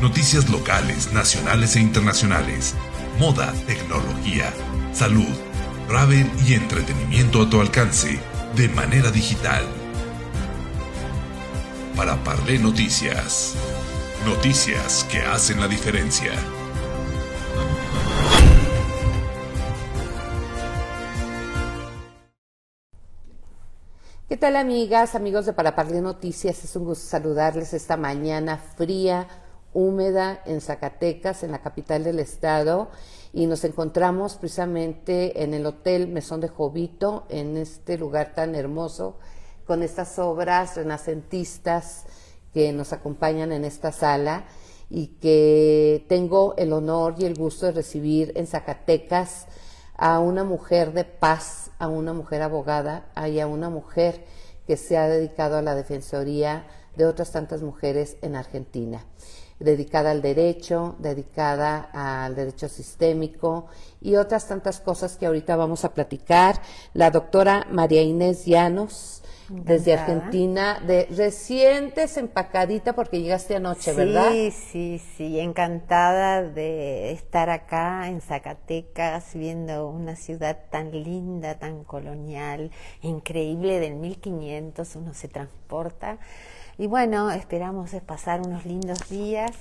Noticias locales, nacionales e internacionales. Moda, tecnología, salud, travel y entretenimiento a tu alcance de manera digital. Para Parle Noticias. Noticias que hacen la diferencia. ¿Qué tal amigas, amigos de Para Parle Noticias? Es un gusto saludarles esta mañana fría, húmeda en Zacatecas, en la capital del estado, y nos encontramos precisamente en el Hotel Mesón de Jovito, en este lugar tan hermoso, con estas obras renacentistas que nos acompañan en esta sala y que tengo el honor y el gusto de recibir en Zacatecas a una mujer de paz, a una mujer abogada y a una mujer que se ha dedicado a la defensoría de otras tantas mujeres en Argentina, dedicada al derecho, dedicada al derecho sistémico y otras tantas cosas que ahorita vamos a platicar. La doctora María Inés Llanos, desde Argentina, de recién desempacadita porque llegaste anoche, ¿verdad? Sí, sí, sí, encantada de estar acá en Zacatecas, viendo una ciudad tan linda, tan colonial, increíble, del 1500, uno se transporta. Y bueno, esperamos pasar unos lindos días.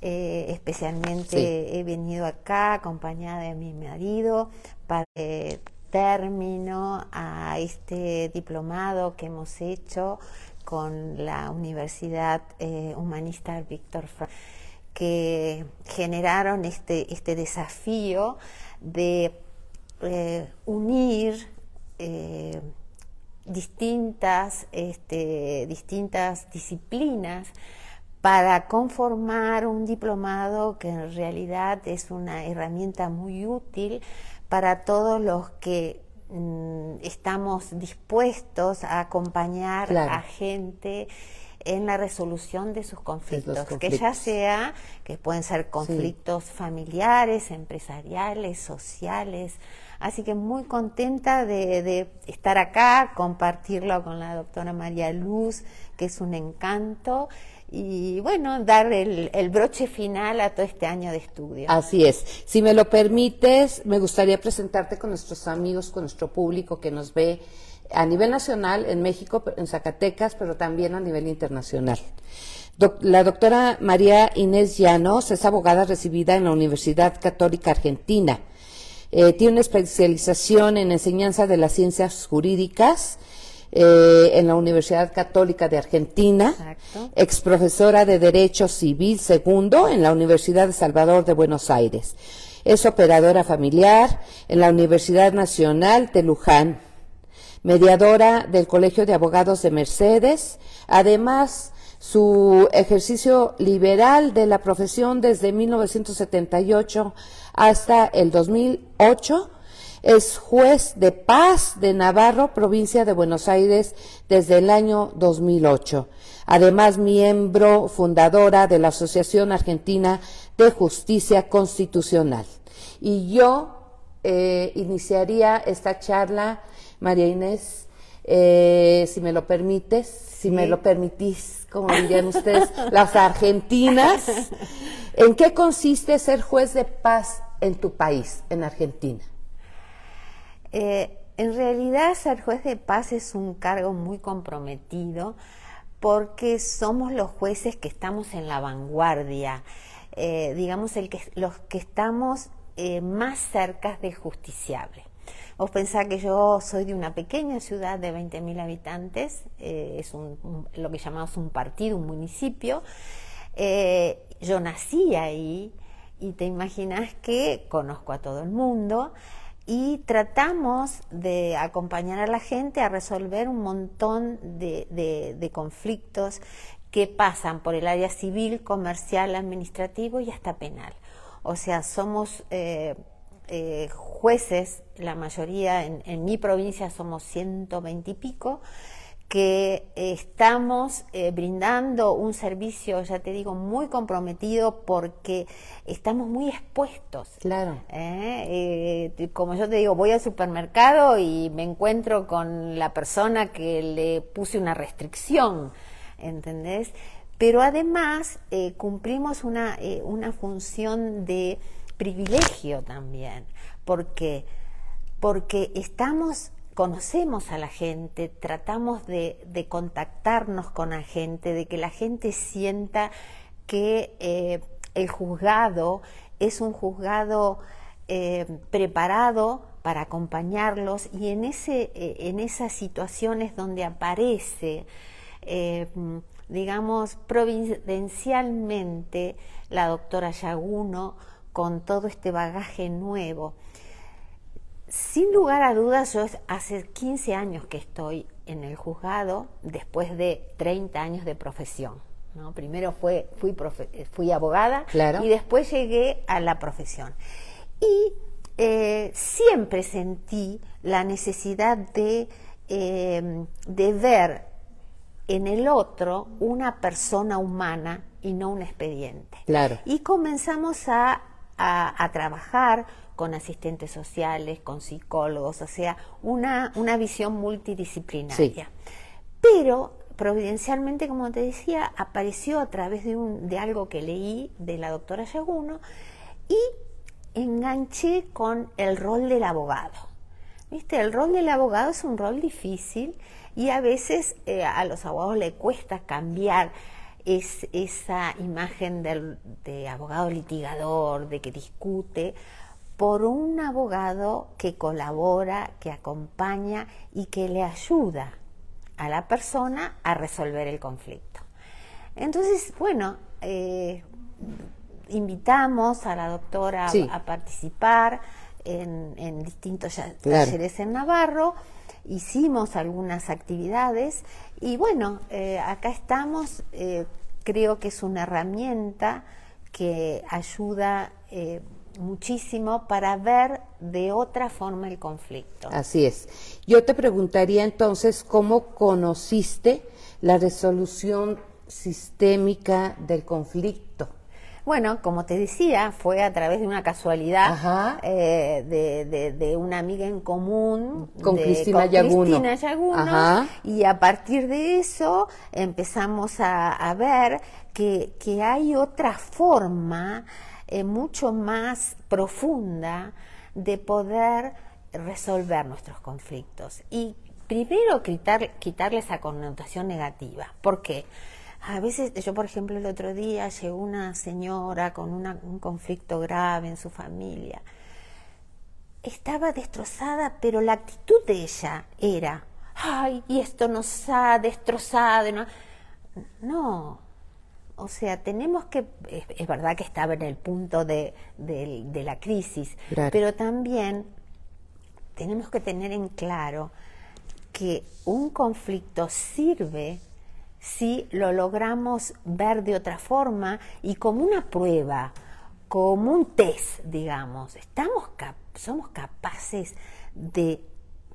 Eh, especialmente he venido acá acompañada de mi marido para eh, término a este diplomado que hemos hecho con la Universidad eh, Humanista Víctor Frank, que generaron este, este desafío de eh, unir eh, distintas, este, distintas disciplinas para conformar un diplomado que en realidad es una herramienta muy útil para todos los que mm, estamos dispuestos a acompañar a gente en la resolución de sus conflictos, que ya sea que pueden ser conflictos familiares, empresariales, sociales. Así que muy contenta de, de, estar acá, compartirlo con la doctora María Luz, que es un encanto, y bueno, dar el, broche final a todo este año de estudio. Así es. Si me lo permites, me gustaría presentarte con nuestros amigos, con nuestro público que nos ve a nivel nacional en México, en Zacatecas, pero también a nivel internacional. la doctora María Inés Llanos es abogada recibida en la Universidad Católica Argentina. Eh, tiene una especialización en enseñanza de las ciencias jurídicas eh, en la Universidad Católica de Argentina, ex profesora de Derecho Civil segundo en la Universidad de Salvador de Buenos Aires. Es operadora familiar en la Universidad Nacional de Luján, mediadora del Colegio de Abogados de Mercedes, además su ejercicio liberal de la profesión desde 1978 hasta el 2008 es juez de paz de Navarro, provincia de Buenos Aires, desde el año 2008. Además, miembro fundadora de la Asociación Argentina de Justicia Constitucional. Y yo eh, iniciaría esta charla, María Inés, eh, si me lo permites, si me lo permitís, como dirían ustedes, las argentinas. ¿En qué consiste ser juez de paz en tu país, en Argentina? Eh, en realidad ser juez de paz es un cargo muy comprometido porque somos los jueces que estamos en la vanguardia, eh, digamos los que estamos eh, más cerca de justiciable. Vos pensás que yo soy de una pequeña ciudad de 20.000 habitantes, es lo que llamamos un partido, un municipio. yo nací ahí y te imaginas que conozco a todo el mundo y tratamos de acompañar a la gente a resolver un montón de, conflictos que pasan por el área civil, comercial, administrativo y hasta penal. O sea, somos eh, eh, jueces, la mayoría en, en mi provincia somos 120 y pico, que estamos eh, brindando un servicio, ya te digo, muy comprometido porque estamos muy expuestos. Claro. ¿Eh? Eh, como yo te digo, voy al supermercado y me encuentro con la persona que le puse una restricción, ¿entendés? pero además cumplimos una, una función de privilegio también, porque, porque estamos conocemos a la gente, tratamos de, contactarnos con la gente, de que la gente sienta que eh, el juzgado es un juzgado eh, preparado para acompañarlos y en, ese, eh, en esas situaciones donde aparece, digamos, providencialmente la doctora Yaguno con todo este bagaje nuevo, sin lugar a dudas, yo hace 15 años que estoy en el juzgado después de 30 años de profesión. ¿no? Primero fue, fui, fui abogada y después llegué a la profesión. Y eh, siempre sentí la necesidad de, em, de ver en el otro una persona humana y no un expediente. Claro. Y comenzamos a, a, a trabajar con asistentes sociales, con psicólogos, o sea, una, una visión multidisciplinaria. Pero providencialmente, como te decía, apareció a través de, un, de algo que leí de la doctora Yaguno y enganché con el rol del abogado. ¿Viste? El rol del abogado es un rol difícil y a veces eh, a los abogados le cuesta cambiar es, esa imagen del, de abogado litigador, de que discute, por un abogado que colabora, que acompaña y que le ayuda a la persona a resolver el conflicto. Entonces, bueno, eh, invitamos a la doctora a participar en, distintos talleres en Navarro, hicimos algunas actividades y bueno, eh, acá estamos, eh, creo que es una herramienta que ayuda muchísimo para ver de otra forma el conflicto. Así es. Yo te preguntaría entonces cómo conociste la resolución sistémica del conflicto. Bueno, como te decía, fue a través de una casualidad eh, de, una amiga en común. Con Cristina Yaguno. y a partir de eso empezamos a, ver que, que hay otra forma eh, mucho más profunda de poder resolver nuestros conflictos. Y primero quitar, quitarle esa connotación negativa. ¿Por qué? A veces, yo por ejemplo el otro día llegó una señora con un conflicto grave en su familia. Estaba destrozada, pero la actitud de ella era, ay, y esto nos ha destrozado. No, no o sea, tenemos que, es, verdad que estaba en el punto de, la crisis, pero también tenemos que tener en claro que un conflicto sirve si lo logramos ver de otra forma y como una prueba, como un test, digamos. Estamos somos capaces de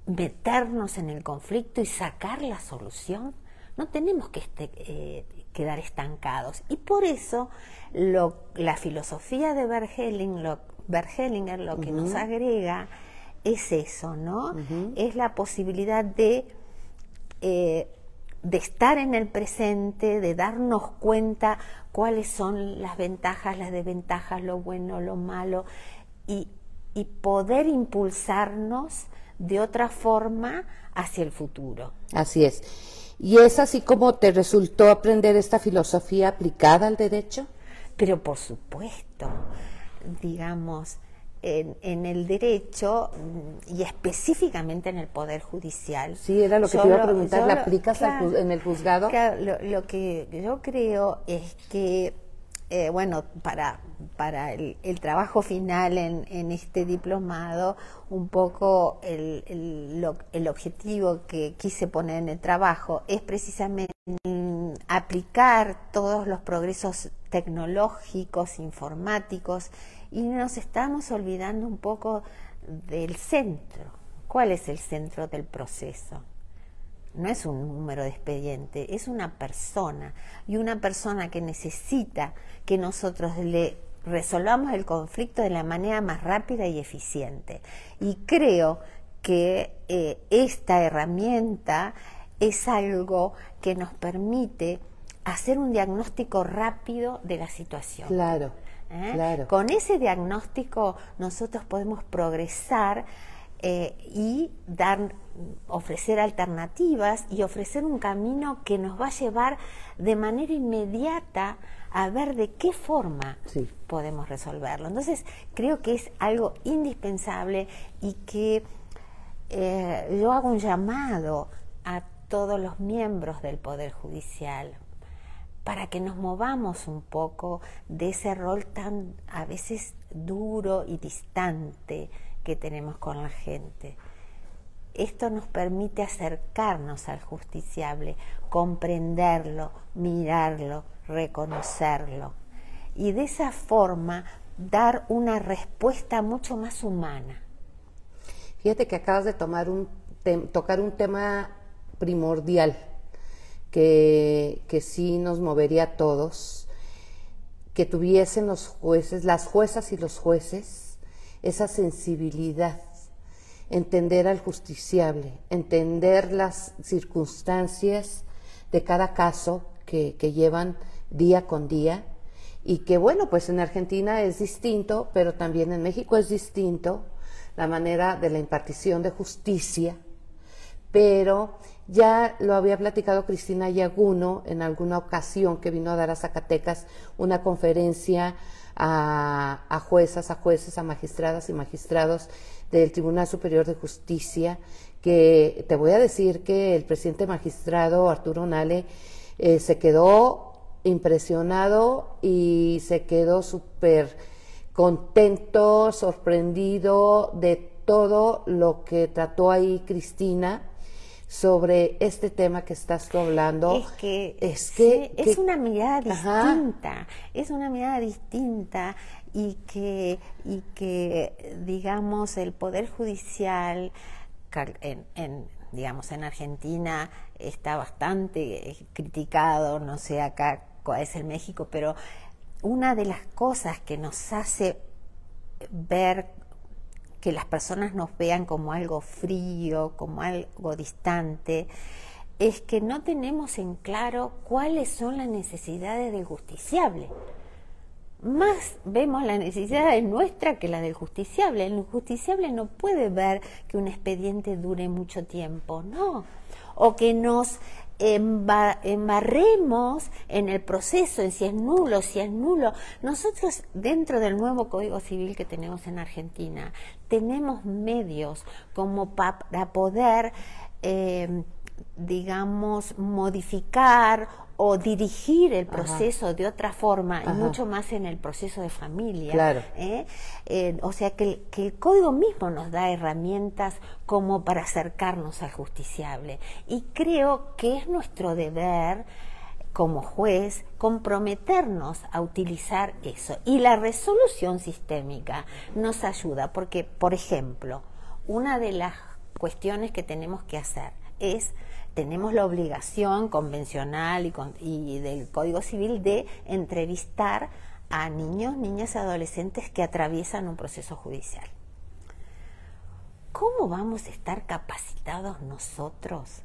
meternos en el conflicto y sacar la solución. No tenemos que este, eh, quedar estancados. Y por eso la filosofía de Bergelinger lo que nos agrega es eso, ¿no? Es la posibilidad de, eh, de estar en el presente, de darnos cuenta cuáles son las ventajas, las desventajas, lo bueno, lo malo, y, y poder impulsarnos de otra forma hacia el futuro. Así es. ¿Y es así como te resultó aprender esta filosofía aplicada al derecho? Pero por supuesto, digamos, en, el derecho mm, y específicamente en el Poder Judicial. Sí, era lo que te iba a preguntar, ¿la aplicas en el juzgado? lo, que yo creo es que, eh, bueno, para, para el, trabajo final en, este diplomado, un poco el, el, objetivo que quise poner en el trabajo es precisamente aplicar todos los progresos tecnológicos, informáticos, y nos estamos olvidando un poco del centro. ¿Cuál es el centro del proceso? No es un número de expediente, es una persona y una persona que necesita que nosotros le resolvamos el conflicto de la manera más rápida y eficiente. Y creo que eh, esta herramienta es algo que nos permite hacer un diagnóstico rápido de la situación. Claro, ¿Eh? claro. Con ese diagnóstico nosotros podemos progresar eh, y dar, ofrecer alternativas y ofrecer un camino que nos va a llevar de manera inmediata a ver de qué forma Sí. podemos resolverlo. Entonces, creo que es algo indispensable y que eh, yo hago un llamado a todos los miembros del Poder Judicial para que nos movamos un poco de ese rol tan a veces duro y distante que tenemos con la gente. Esto nos permite acercarnos al justiciable, comprenderlo, mirarlo, reconocerlo y de esa forma dar una respuesta mucho más humana. Fíjate que acabas de tomar un tocar un tema primordial que, sí nos movería a todos, que tuviesen los jueces, las juezas y los jueces, esa sensibilidad, entender al justiciable, entender las circunstancias de cada caso que llevan día con día y que bueno, pues en Argentina es distinto, pero también en México es distinto la manera de la impartición de justicia, pero ya lo había platicado Cristina Yaguno en alguna ocasión que vino a dar a Zacatecas una conferencia a, juezas, a jueces, a magistradas y magistrados del Tribunal Superior de Justicia, que te voy a decir que el presidente magistrado Arturo Nale eh, se quedó impresionado y se quedó súper contento, sorprendido de todo lo que trató ahí Cristina sobre este tema que estás tú hablando. Es que, es, que, sí, es que- una mirada Ajá. distinta, es una mirada distinta y que, y que digamos, el Poder Judicial en, en, digamos, en Argentina está bastante eh, criticado, no sé acá cuál es el México, pero una de las cosas que nos hace ver que las personas nos vean como algo frío, como algo distante, es que no tenemos en claro cuáles son las necesidades del justiciable. Más vemos la necesidad de nuestra que la del justiciable. El justiciable no puede ver que un expediente dure mucho tiempo, no. O que nos emba- embarremos en el proceso, en si es nulo, si es nulo. Nosotros, dentro del nuevo Código Civil que tenemos en Argentina, tenemos medios como pa- para poder, eh, digamos, modificar o dirigir el proceso de otra forma, y mucho más en el proceso de familia. Claro. ¿eh? Eh, o sea que el código mismo nos da herramientas como para acercarnos al justiciable. Y creo que es nuestro deber como juez comprometernos a utilizar eso. Y la resolución sistémica nos ayuda porque, por ejemplo, una de las cuestiones que tenemos que hacer es tenemos la obligación convencional y, y del Código Civil de entrevistar a niños, niñas y adolescentes que atraviesan un proceso judicial. ¿Cómo vamos a estar capacitados nosotros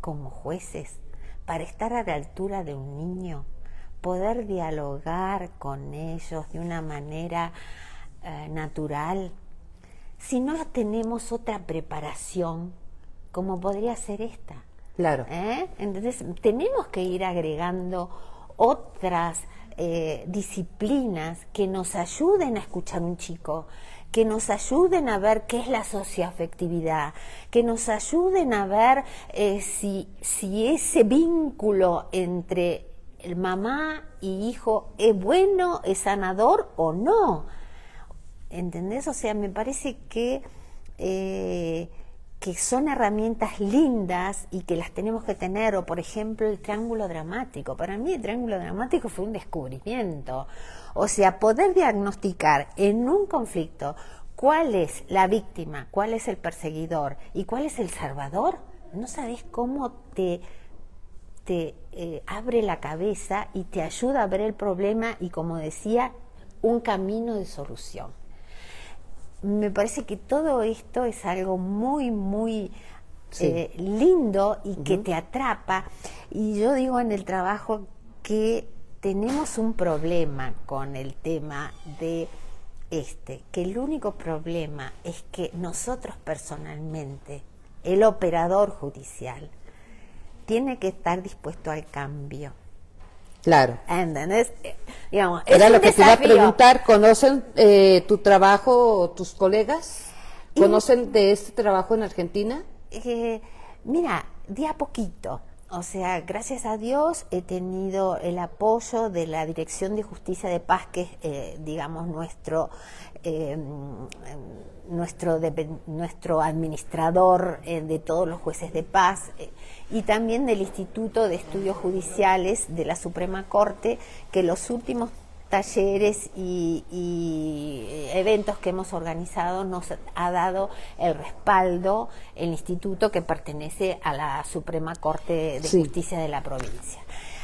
como jueces para estar a la altura de un niño, poder dialogar con ellos de una manera eh, natural, si no tenemos otra preparación como podría ser esta? Claro. ¿Eh? Entonces, tenemos que ir agregando otras eh, disciplinas que nos ayuden a escuchar un chico, que nos ayuden a ver qué es la socioafectividad, que nos ayuden a ver eh, si, si ese vínculo entre el mamá y hijo es bueno, es sanador o no. ¿Entendés? O sea, me parece que, eh, que son herramientas lindas y que las tenemos que tener. O, por ejemplo, el triángulo dramático. Para mí el triángulo dramático fue un descubrimiento. O sea, poder diagnosticar en un conflicto cuál es la víctima, cuál es el perseguidor y cuál es el salvador. No sabes cómo te te eh, abre la cabeza y te ayuda a ver el problema y, como decía, un camino de solución. Me parece que todo esto es algo muy, muy Sí. eh, lindo y que te atrapa. Y yo digo en el trabajo que tenemos un problema con el tema de este, que el único problema es que nosotros personalmente, el operador judicial, tiene que estar dispuesto al cambio. Claro. ¿Entendés? Eh, Digamos, Era es lo que te iba a preguntar. ¿Conocen eh, tu trabajo tus colegas? ¿Conocen de este trabajo en Argentina? Eh, mira, de a poquito. O sea, gracias a Dios he tenido el apoyo de la Dirección de Justicia de Paz, que es, eh, digamos, nuestro, eh, nuestro, nuestro administrador eh, de todos los jueces de paz, eh, y también del Instituto de Estudios Judiciales de la Suprema Corte, que los últimos talleres y, y eventos que hemos organizado nos ha dado el respaldo el instituto que pertenece a la Suprema Corte de Sí. Justicia de la provincia.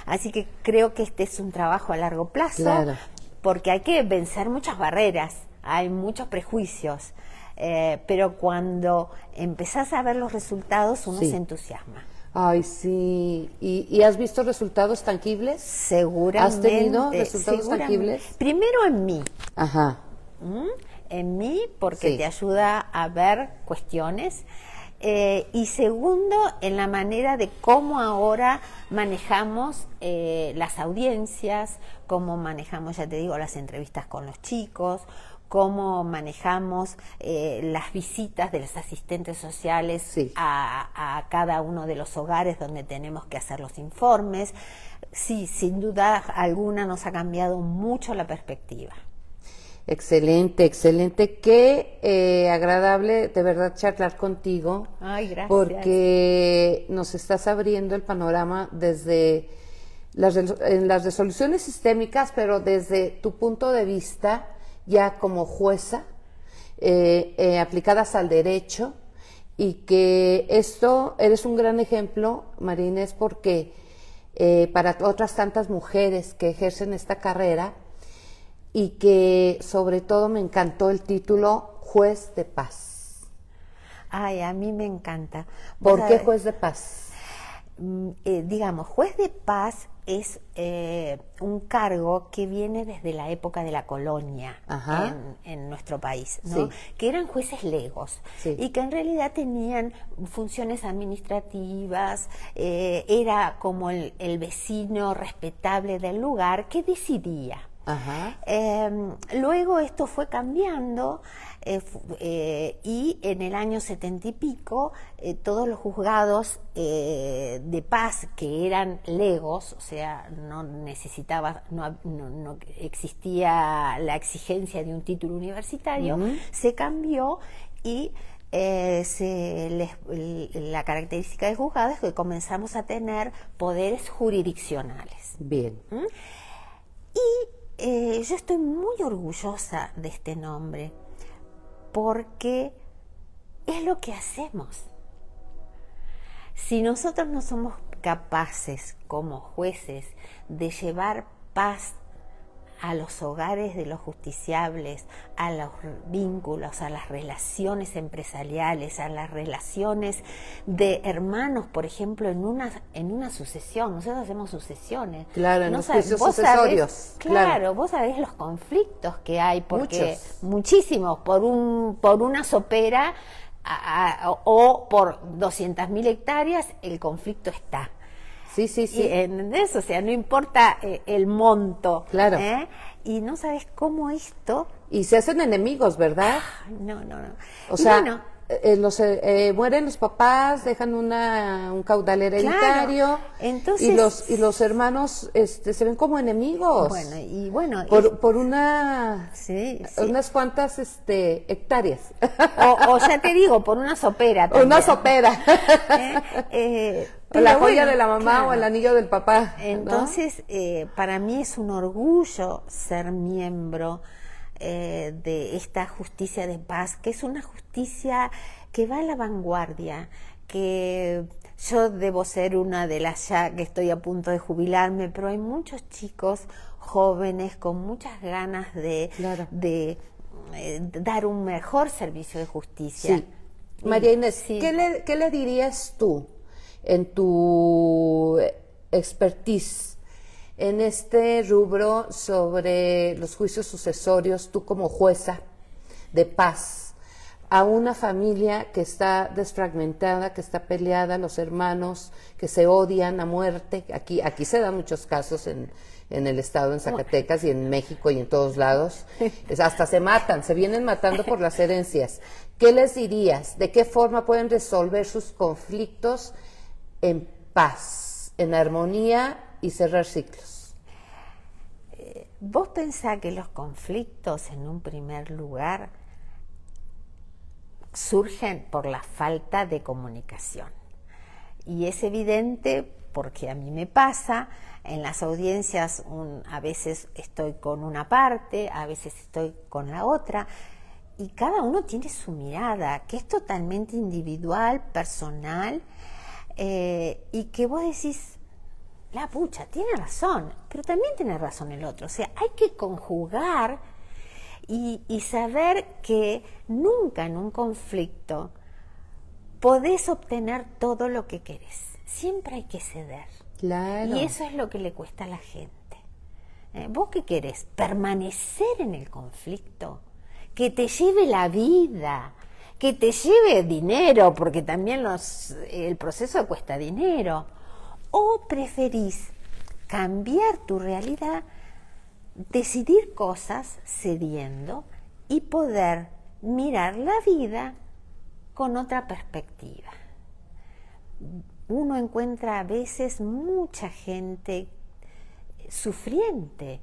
Así que creo que este es un trabajo a largo plazo Claro. porque hay que vencer muchas barreras, hay muchos prejuicios, eh, pero cuando empezás a ver los resultados uno Sí. se entusiasma. Ay, sí. ¿Y, y has visto resultados tangibles? Seguramente. ¿Has tenido resultados tangibles? Primero en mí. Ajá. ¿m? en mí porque Sí. te ayuda a ver cuestiones eh, y segundo en la manera de cómo ahora manejamos eh, las audiencias, cómo manejamos, ya te digo, las entrevistas con los chicos, cómo manejamos eh, las visitas de los asistentes sociales Sí. a, a cada uno de los hogares donde tenemos que hacer los informes. Sí, sin duda alguna nos ha cambiado mucho la perspectiva. Excelente, excelente. Qué eh, agradable de verdad charlar contigo. Ay, gracias. Porque nos estás abriendo el panorama desde las, en las resoluciones sistémicas, pero desde tu punto de vista, ya como jueza, eh, eh, aplicadas al derecho, y que esto, eres un gran ejemplo, María Inés, porque eh, para otras tantas mujeres que ejercen esta carrera, y que sobre todo me encantó el título Juez de Paz. Ay, a mí me encanta. ¿Por qué juez de paz? mm, eh, digamos, juez de paz es eh, un cargo que viene desde la época de la colonia en, en nuestro país, ¿no? Sí. que eran jueces legos Sí. y que en realidad tenían funciones administrativas, eh, era como el, el vecino respetable del lugar que decidía. Ajá. Eh, luego esto fue cambiando eh, eh, y en el año setenta y pico eh, todos los juzgados de paz que eran legos, o sea, no necesitaba, no, no- no existía la exigencia de un título universitario, se cambió y eh, se les- la característica del juzgado es que comenzamos a tener poderes jurisdiccionales. Bien. Y eh, yo estoy muy orgullosa de este nombre porque es lo que hacemos. Si nosotros no somos capaces como jueces de llevar paz a los hogares de los justiciables, a los vínculos, a las relaciones empresariales, a las relaciones de hermanos, por ejemplo, en una, en una sucesión. Nosotros hacemos sucesiones. Claro, en los sabes- sabés- sucesorios, claro, claro. vos sabés los conflictos que hay, porque Muchos. muchísimos, por, un, por una sopera a- a- o por 200.000 hectáreas, el conflicto está. Sí, sí, sí. Y, ¿Entendés? O sea, no importa eh, el monto. Claro. ¿eh? Y no sabes cómo esto. Y se hacen enemigos, ¿verdad? Ay, no, no, no. O Y sea, bueno, eh, los, eh, eh, mueren los papás, dejan una, un caudal hereditario Entonces- y los y los hermanos este, se ven como enemigos bueno, y bueno. por, es- por una sí, sí. unas cuantas este, hectáreas, O, o ya te digo, por una sopera. una también. sopera, La joya bueno, de la mamá o el anillo del papá. ¿no? Entonces, eh, para mí es un orgullo ser miembro eh, de esta justicia de paz, que es una justicia que va a la vanguardia, que yo debo ser una de las ya que estoy a punto de jubilarme, pero hay muchos chicos jóvenes con muchas ganas de, Claro. de eh, dar un mejor servicio de justicia. Sí. María Inés, sí. ¿qué, le, qué le dirías tú en tu expertise en este rubro sobre los juicios sucesorios, tú como jueza de paz, a una familia que está desfragmentada, que está peleada, los hermanos que se odian a muerte. Aquí, aquí se dan muchos casos en, en el estado, en Zacatecas y en México y en todos lados. Es, hasta se matan, se vienen matando por las herencias. ¿Qué les dirías? ¿De qué forma pueden resolver sus conflictos en paz, en armonía y cerrar ciclos? Vos pensás que los conflictos en un primer lugar surgen por la falta de comunicación. Y es evidente porque a mí me pasa, en las audiencias a veces estoy con una parte, a veces estoy con la otra, y cada uno tiene su mirada, que es totalmente individual, personal, eh, y que vos decís, la pucha, tiene razón, pero también tiene razón el otro. O sea, hay que conjugar y, y saber que nunca en un conflicto podés obtener todo lo que querés. Siempre hay que ceder. Claro. Y eso es lo que le cuesta a la gente. Eh, ¿Vos qué querés? ¿Permanecer en el conflicto? Que te lleve la vida, que te lleve dinero, porque también los, el proceso cuesta dinero. ¿O preferís cambiar tu realidad, decidir cosas cediendo y poder mirar la vida con otra perspectiva? uno encuentra a veces mucha gente sufriente,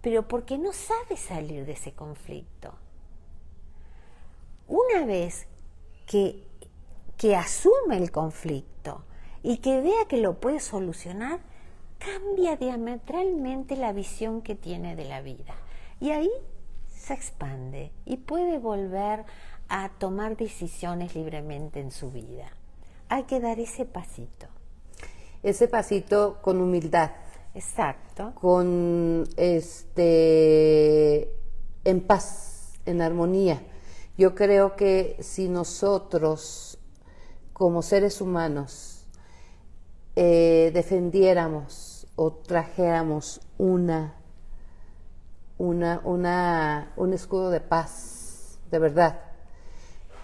pero porque no sabe salir de ese conflicto. Una vez que, que asume el conflicto y que vea que lo puede solucionar, cambia diametralmente la visión que tiene de la vida. Y ahí se expande y puede volver a tomar decisiones libremente en su vida hay que dar ese pasito. Ese pasito con humildad. Exacto. Con este en paz, en armonía. Yo creo que si nosotros, como seres humanos, eh, defendiéramos o trajéramos una, una, una, un escudo de paz, de verdad,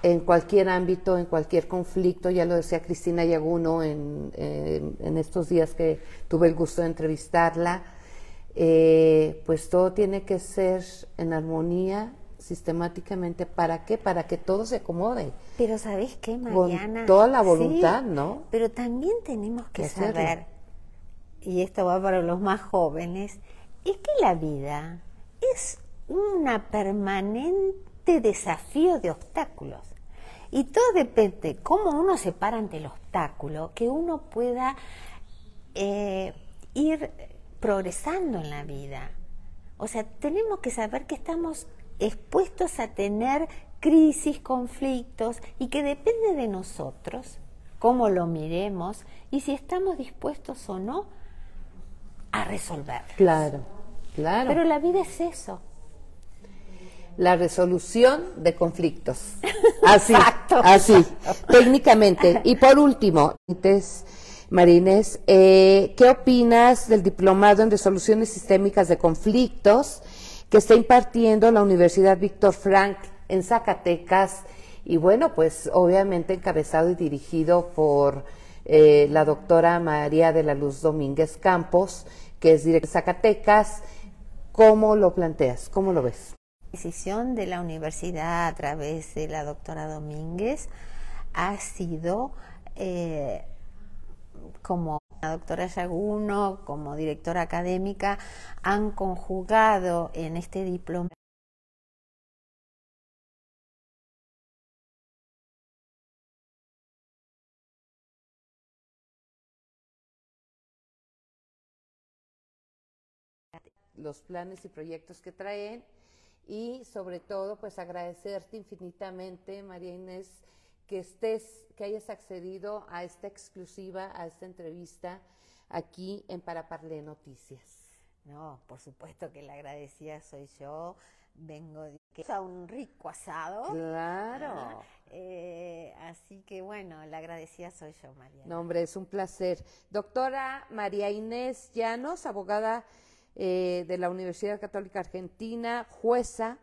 en cualquier ámbito, en cualquier conflicto, ya lo decía Cristina Yaguno en, en estos días que tuve el gusto de entrevistarla, eh, pues todo tiene que ser en armonía sistemáticamente. ¿Para qué? Para que todo se acomode. Pero ¿sabes qué, Mariana? Con toda la voluntad, ¿no? Pero también tenemos que saber, y esto va para los más jóvenes, es que la vida es una permanente desafío de obstáculos. Y todo depende cómo uno se para ante el obstáculo, que uno pueda eh, ir progresando en la vida. O sea, tenemos que saber que estamos expuestos a tener crisis, conflictos, y que depende de nosotros cómo lo miremos y si estamos dispuestos o no a resolver. Claro, claro. Pero la vida es eso la resolución de conflictos. Así, así, técnicamente. Y por último, Marines, eh, ¿qué opinas del diplomado en resoluciones sistémicas de conflictos que está impartiendo la Universidad Víctor Frank en Zacatecas? Y bueno, pues obviamente encabezado y dirigido por eh, la doctora María de la Luz Domínguez Campos, que es directora de Zacatecas. ¿Cómo lo planteas? ¿Cómo lo ves? decisión de la universidad a través de la doctora Domínguez ha sido eh, como la doctora Yaguno, como directora académica, han conjugado en este diploma los planes y proyectos que traen y sobre todo pues agradecerte infinitamente María Inés que estés, que hayas accedido a esta exclusiva, a esta entrevista aquí en Paraparle Noticias. No, por supuesto que la agradecida soy yo, vengo que es un rico asado. Claro. Eh, así que bueno, la agradecida soy yo, María. No, hombre, es un placer. Doctora María Inés Llanos, abogada eh, de la Universidad Católica Argentina, jueza,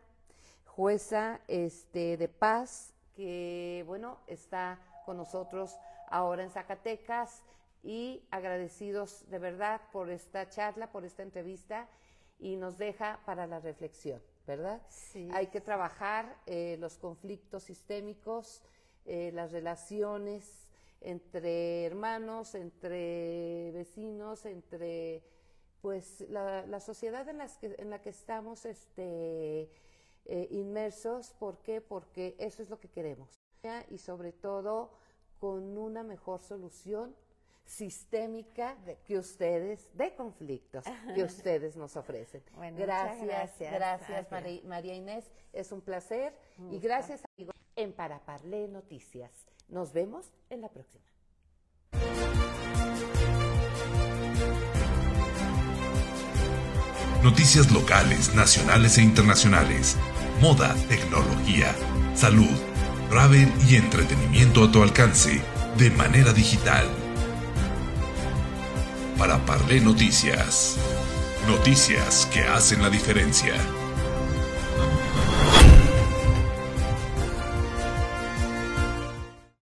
jueza este, de paz, que bueno, está con nosotros ahora en Zacatecas y agradecidos de verdad por esta charla, por esta entrevista y nos deja para la reflexión, ¿verdad? Sí. Hay que trabajar eh, los conflictos sistémicos, eh, las relaciones entre hermanos, entre vecinos, entre pues la, la sociedad en, las que, en la que estamos este, eh, inmersos. ¿Por qué? Porque eso es lo que queremos. Y sobre todo con una mejor solución sistémica que ustedes, de conflictos que ustedes nos ofrecen. Bueno, gracias, gracias, gracias, María Inés, es un placer Un y gracias amigos en Paraparle Noticias. Nos vemos en la próxima. Noticias locales, nacionales e internacionales. Moda, tecnología, salud, travel y entretenimiento a tu alcance de manera digital. Para Parlé Noticias. Noticias que hacen la diferencia.